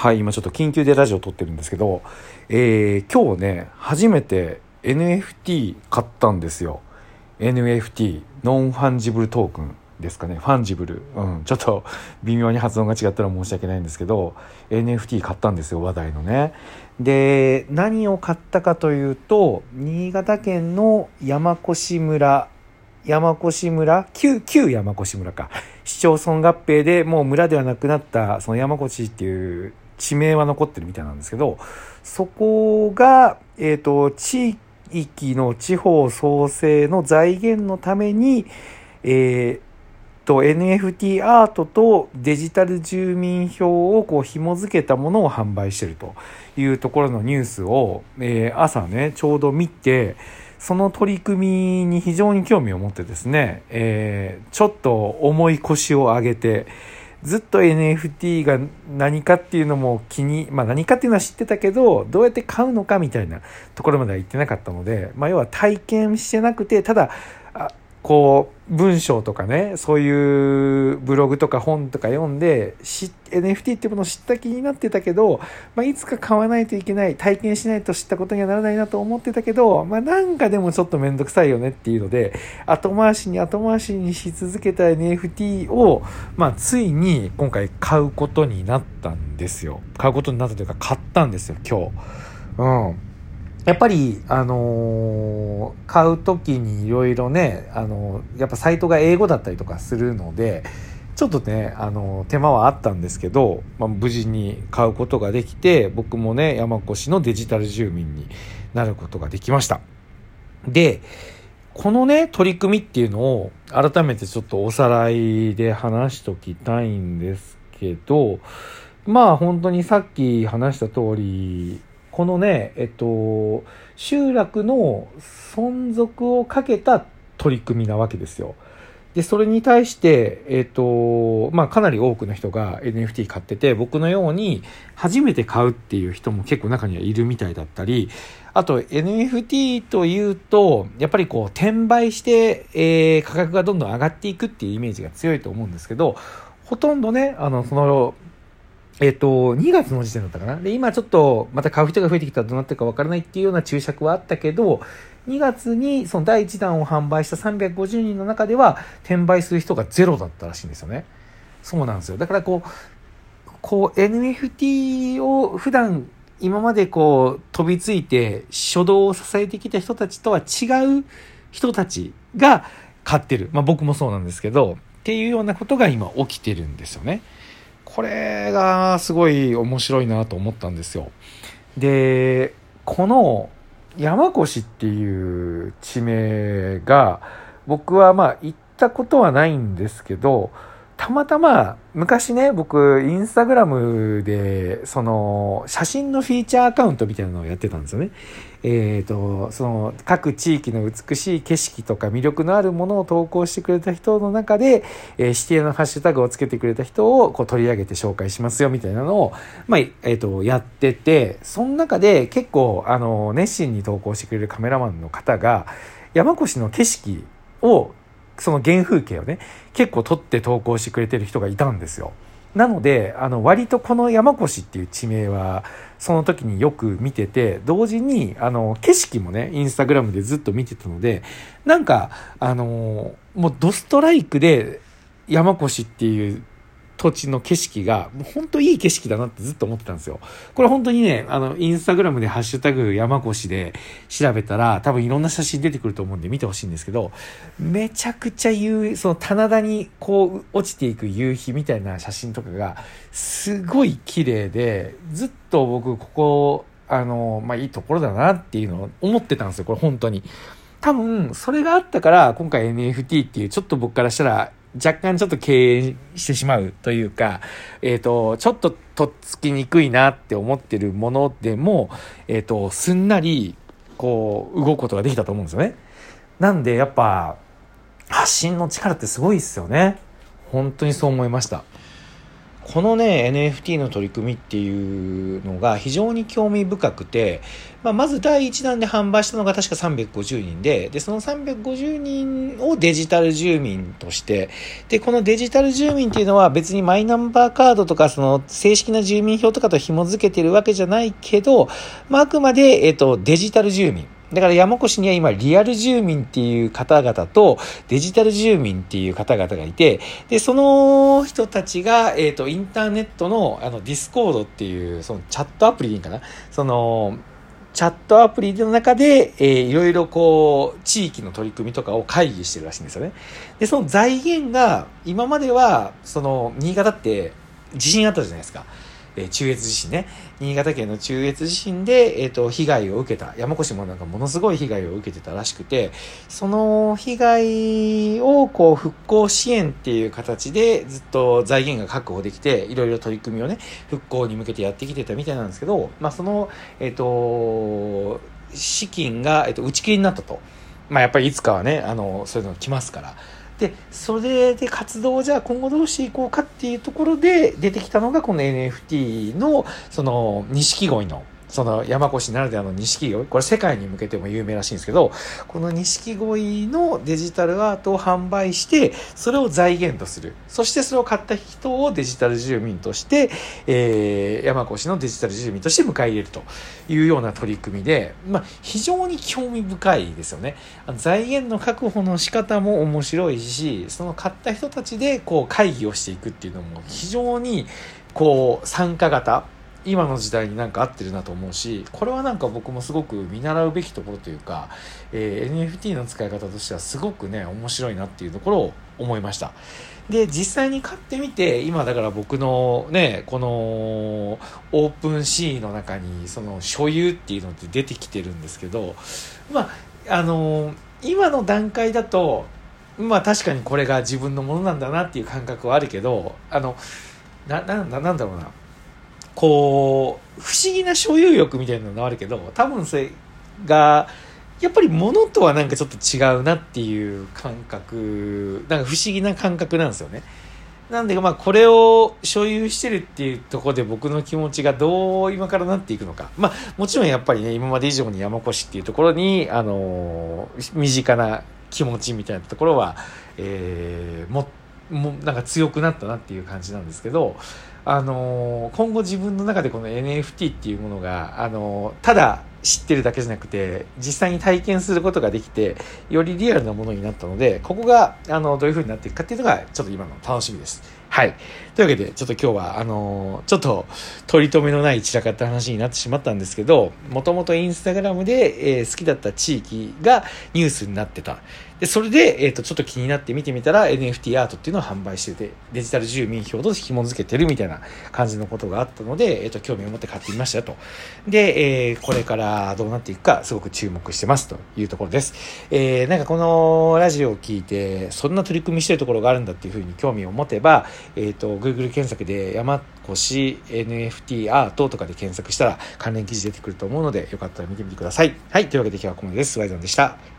はい、今ちょっと緊急でラジオ撮ってるんですけど、えー、今日ね、初めて NFT 買ったんですよ。NFT、 non-fungible token ですかね。 fungible。うん、ちょっと微妙に発音が違ったら申し訳ないんですけど、NFT 買ったんですよ、話題のね。で、何を買ったかというと、新潟県の山古志村山古志村旧旧山古志村か市町村合併でもう村ではなくなったその山越っていう地名は残ってるみたいなんですけどそこが、えーと、地域の地方創生の財源のために、えーと NFT アートとデジタル住民票をこう紐付けたものを販売してるというところのニュースを、えー、朝ねちょうど見てその取り組みに非常に興味を持ってですね、えー、ちょっと重い腰を上げて、ずっと NFT が何かっていうのも気に、まあ何かっていうのは知ってたけど、どうやって買うのかみたいなところまでは言ってなかったので、まあ要は体験してなくて、ただ、こう文章とかねそういうブログとか本とか読んで NFT っていうものを知った気になってたけど、まあ、いつか買わないといけない体験しないと知ったことにはならないなと思ってたけど、まあ、なんかでもちょっと面倒くさいよねっていうので後回しに後回しにし続けた NFT を、まあ、ついに今回買うことになったんですよ買うことになったというか買ったんですよ今日。うんやっぱり、あのー、買う時にいろいろね、あのー、やっぱサイトが英語だったりとかするので、ちょっとね、あのー、手間はあったんですけど、まあ、無事に買うことができて、僕もね、山越のデジタル住民になることができました。で、このね、取り組みっていうのを改めてちょっとおさらいで話しときたいんですけど、まあ本当にさっき話した通り、このね、えっと、集落の存続をかけた取り組みなわけですよ。で、それに対して、えっ、と、まあ、かなり多くの人が NFT 買ってて、僕のように初めて買うっていう人も結構中にはいるみたいだったり、あと NFT というと、やっぱりこう、転売して、えー、価格がどんどん上がっていくっていうイメージが強いと思うんですけど、ほとんどね、あの、その、えっ、と、2月の時点だったかな？で、今ちょっとまた買う人が増えてきたらどうなってるかわからないっていうような注釈はあったけど、2月にその第1弾を販売した350人の中では転売する人がゼロだったらしいんですよね。そうなんですよ。だからこう、こう NFT を普段今までこう飛びついて初動を支えてきた人たちとは違う人たちが買ってる。まあ僕もそうなんですけど、っていうようなことが今起きてるんですよね。これがすごい面白いなと思ったんですよ。で、この山越っていう地名が僕はまあ行ったことはないんですけど、たまたま昔ね、僕、インスタグラムで、その、写真のフィーチャーアカウントみたいなのをやってたんですよね。えっ、ー、と、その、各地域の美しい景色とか魅力のあるものを投稿してくれた人の中で、えー、指定のハッシュタグをつけてくれた人をこう取り上げて紹介しますよみたいなのを、まあ、えっ、ー、と、やってて、その中で結構、あの、熱心に投稿してくれるカメラマンの方が、山越の景色をその原風景をね、結構撮って投稿してくれてる人がいたんですよ。なので、あの、割とこの山越っていう地名は、その時によく見てて、同時に、あの、景色もね、インスタグラムでずっと見てたので、なんか、あの、もうドストライクで山越っていう土地の景色が、もう本当いい景色だなってずっと思ってたんですよ。これ本当にね、あの、インスタグラムでハッシュタグ山越で調べたら、多分いろんな写真出てくると思うんで見てほしいんですけど、めちゃくちゃ夕、その棚田にこう落ちていく夕日みたいな写真とかが、すごい綺麗で、ずっと僕ここ、あの、まあ、いいところだなっていうのを思ってたんですよ、これ本当に。多分、それがあったから、今回 NFT っていう、ちょっと僕からしたら、若干ちょっと敬遠してしまうというか、えっ、ー、と、ちょっととっつきにくいなって思ってるものでも、えっ、ー、と、すんなり、こう、動くことができたと思うんですよね。なんで、やっぱ、発信の力ってすごいですよね。本当にそう思いました。このね NFT の取り組みっていうのが非常に興味深くて、まあ、まず第1弾で販売したのが確か350人ででその350人をデジタル住民としてでこのデジタル住民っていうのは別にマイナンバーカードとかその正式な住民票とかと紐付けてるわけじゃないけど、まあ、あくまで、えっと、デジタル住民。だから山古志には今リアル住民っていう方々とデジタル住民っていう方々がいて、で、その人たちが、えっ、ー、と、インターネットのあの Discord っていうそのチャットアプリでいいかな？その、チャットアプリの中で、えー、いろいろこう、地域の取り組みとかを会議してるらしいんですよね。で、その財源が、今までは、その、新潟って地震あったじゃないですか。えー、中越地震ね。新潟県の中越地震で、えっ、ー、と、被害を受けた。山越もなんかものすごい被害を受けてたらしくて、その被害をこう復興支援っていう形でずっと財源が確保できて、いろいろ取り組みをね、復興に向けてやってきてたみたいなんですけど、まあその、えっ、ー、と、資金が、えっ、と、打ち切りになったと。まあやっぱりいつかはね、あの、そういうの来ますから。でそれで活動をじゃあ今後どうしていこうかっていうところで出てきたのがこの NFT のその錦鯉のその山越ならではの錦鯉これ世界に向けても有名らしいんですけどこの錦鯉のデジタルアートを販売してそれを財源とする。そしてそれを買った人をデジタル住民として、えー、山越のデジタル住民として迎え入れるというような取り組みで、まあ、非常に興味深いですよね。財源の確保の仕方も面白いしその買った人たちでこう会議をしていくっていうのも非常にこう参加型今の時代になんか合ってるなと思うしこれはなんか僕もすごく見習うべきところというか、えー、NFT の使い方としてはすごくね面白いなっていうところを思いました。で実際に買ってみて今だから僕のねこのオープンシーの中にその所有っていうのって出てきてるんですけどまああの今の段階だとまあ確かにこれが自分のものなんだなっていう感覚はあるけどあのなななんだろうな。こう、不思議な所有欲みたいなのがあるけど、多分それが、やっぱり物とはなんかちょっと違うなっていう感覚、なんか不思議な感覚なんですよね。なんで、まあ、これを所有してるっていうとこで僕の気持ちがどう今からなっていくのか。まあ、もちろんやっぱりね、今まで以上に山越っていうところに、あの、身近な気持ちみたいなところは、えー、も、も、なんか強くなったなっていう感じなんですけど、あの今後自分の中でこの NFT っていうものが、あのただ知ってるだけじゃなくて実際に体験することができてよりリアルなものになったのでここがあのどういう風になっていくかっていうのがちょっと今の楽しみです。はい。というわけで、ちょっと今日は、あのちょっと、取り留めのない散らかった話になってしまったんですけど、もともとインスタグラムで、えー、好きだった地域がニュースになってた。で、それで、えっ、ー、と、ちょっと気になって見てみたら NFT アートっていうのを販売してて、デジタル住民票と紐付けてるみたいな感じのことがあったので、えっ、と、興味を持って買ってみましたと。で、えー、これからどうなっていくか、すごく注目してますというところです。えー、なんかこのラジオを聞いて、そんな取り組みしてるところがあるんだっていうふうに興味を持てば、えっ、ー、と、Google 検索で山越 NFT アートとかで検索したら関連記事出てくると思うので、よかったら見てみてください。はい。というわけで今日はここまでです。ワイザンでした。